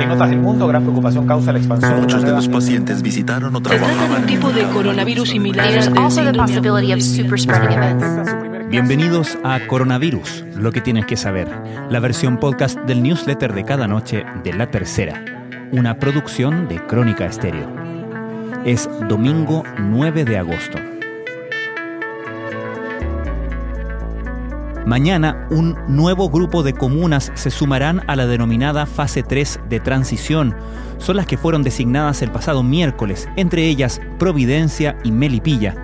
En otras del mundo, gran preocupación causa la expansión. Muchos de los pacientes visitaron o trabajaban un en tipo de coronavirus similar events. Bienvenidos a Coronavirus, lo que tienes que saber, la versión podcast del newsletter de cada noche de La Tercera, una producción de Crónica Estéreo. Es domingo 9 de agosto. Mañana un nuevo grupo de comunas se sumarán a la denominada fase 3 de transición. Son las que fueron designadas el pasado miércoles, entre ellas Providencia y Melipilla.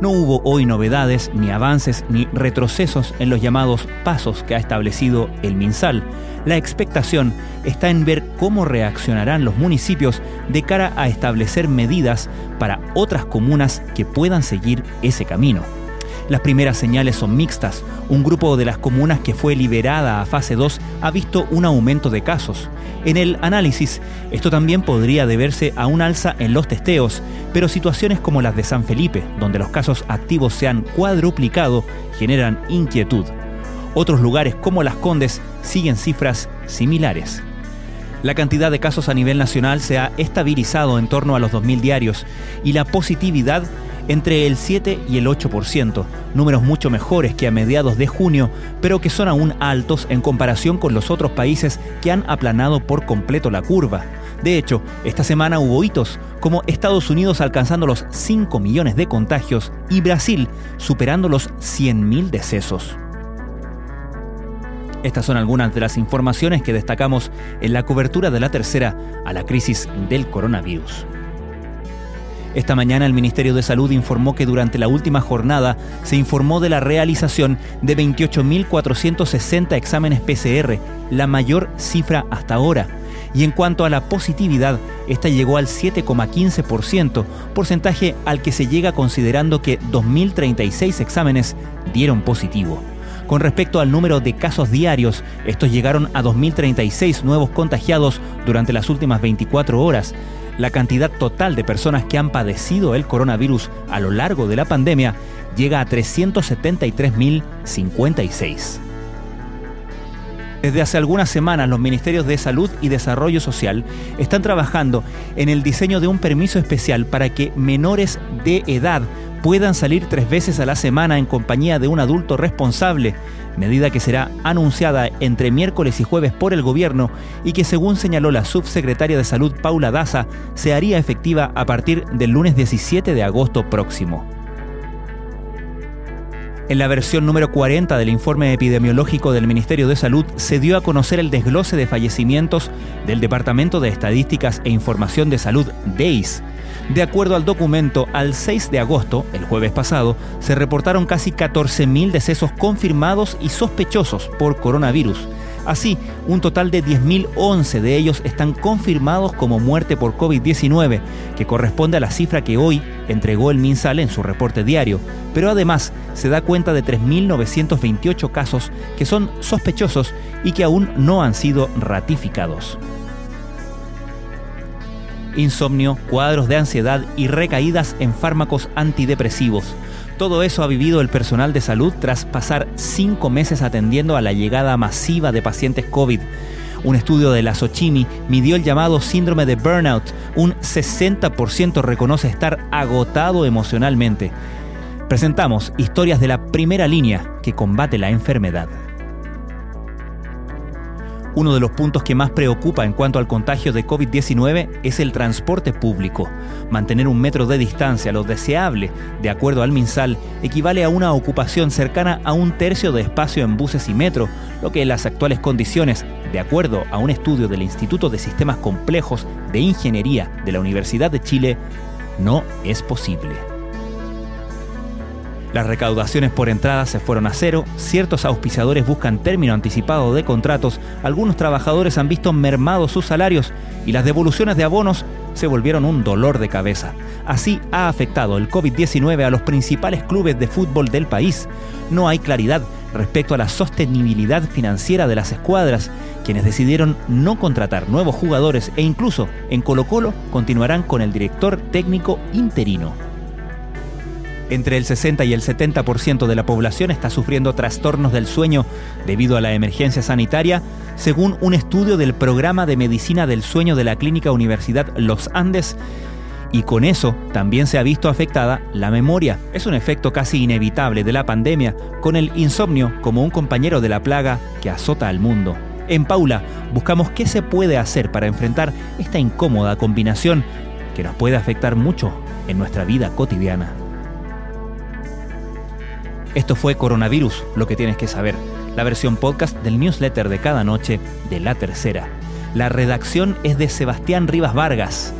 No hubo hoy novedades, ni avances, ni retrocesos en los llamados pasos que ha establecido el MinSal. La expectación está en ver cómo reaccionarán los municipios de cara a establecer medidas para otras comunas que puedan seguir ese camino. Las primeras señales son mixtas. Un grupo de las comunas que fue liberada a fase 2 ha visto un aumento de casos. En el análisis, esto también podría deberse a un alza en los testeos, pero situaciones como las de San Felipe, donde los casos activos se han cuadruplicado, generan inquietud. Otros lugares como Las Condes siguen cifras similares. La cantidad de casos a nivel nacional se ha estabilizado en torno a los 2.000 diarios y la positividad entre el 7 y el 8%, números mucho mejores que a mediados de junio, pero que son aún altos en comparación con los otros países que han aplanado por completo la curva. De hecho, esta semana hubo hitos, como Estados Unidos alcanzando los 5 millones de contagios y Brasil superando los 100.000 decesos. Estas son algunas de las informaciones que destacamos en la cobertura de la tercera a la crisis del coronavirus. Esta mañana el Ministerio de Salud informó que durante la última jornada se informó de la realización de 28.460 exámenes PCR, la mayor cifra hasta ahora. Y en cuanto a la positividad, esta llegó al 7,15%, porcentaje al que se llega considerando que 2.036 exámenes dieron positivo. Con respecto al número de casos diarios, estos llegaron a 2.036 nuevos contagiados durante las últimas 24 horas. La cantidad total de personas que han padecido el coronavirus a lo largo de la pandemia llega a 373.056. Desde hace algunas semanas los Ministerios de Salud y Desarrollo Social están trabajando en el diseño de un permiso especial para que menores de edad puedan salir tres veces a la semana en compañía de un adulto responsable, medida que será anunciada entre miércoles y jueves por el gobierno y que según señaló la subsecretaria de Salud Paula Daza, se haría efectiva a partir del lunes 17 de agosto próximo. En la versión número 40 del informe epidemiológico del Ministerio de Salud se dio a conocer el desglose de fallecimientos del Departamento de Estadísticas e Información de Salud, DEIS. De acuerdo al documento, al 6 de agosto, el jueves pasado, se reportaron casi 14.000 decesos confirmados y sospechosos por coronavirus. Así, un total de 10.011 de ellos están confirmados como muerte por COVID-19, que corresponde a la cifra que hoy entregó el MinSal en su reporte diario, pero además se da cuenta de 3.928 casos que son sospechosos y que aún no han sido ratificados insomnio, cuadros de ansiedad y recaídas en fármacos antidepresivos. Todo eso ha vivido el personal de salud tras pasar cinco meses atendiendo a la llegada masiva de pacientes COVID. Un estudio de la Sochimi midió el llamado síndrome de burnout. Un 60% reconoce estar agotado emocionalmente. Presentamos historias de la primera línea que combate la enfermedad. Uno de los puntos que más preocupa en cuanto al contagio de COVID-19 es el transporte público. Mantener un metro de distancia, lo deseable, de acuerdo al MinSal, equivale a una ocupación cercana a un tercio de espacio en buses y metro, lo que en las actuales condiciones, de acuerdo a un estudio del Instituto de Sistemas Complejos de Ingeniería de la Universidad de Chile, no es posible. Las recaudaciones por entrada se fueron a cero, ciertos auspiciadores buscan término anticipado de contratos, algunos trabajadores han visto mermados sus salarios y las devoluciones de abonos se volvieron un dolor de cabeza. Así ha afectado el COVID-19 a los principales clubes de fútbol del país. No hay claridad respecto a la sostenibilidad financiera de las escuadras, quienes decidieron no contratar nuevos jugadores e incluso en Colo Colo continuarán con el director técnico interino. Entre el 60 y el 70% de la población está sufriendo trastornos del sueño debido a la emergencia sanitaria, según un estudio del programa de medicina del sueño de la Clínica Universidad Los Andes. Y con eso también se ha visto afectada la memoria. Es un efecto casi inevitable de la pandemia, con el insomnio como un compañero de la plaga que azota al mundo. En Paula buscamos qué se puede hacer para enfrentar esta incómoda combinación que nos puede afectar mucho en nuestra vida cotidiana. Esto fue Coronavirus, lo que tienes que saber, la versión podcast del newsletter de cada noche de La Tercera. La redacción es de Sebastián Rivas Vargas.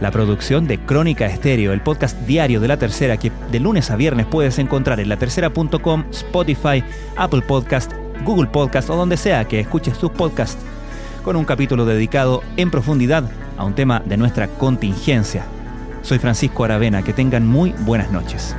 La producción de Crónica Estéreo, el podcast diario de La Tercera que de lunes a viernes puedes encontrar en latercera.com, Spotify, Apple Podcast, Google Podcast o donde sea que escuches tus podcasts, con un capítulo dedicado en profundidad a un tema de nuestra contingencia. Soy Francisco Aravena, que tengan muy buenas noches.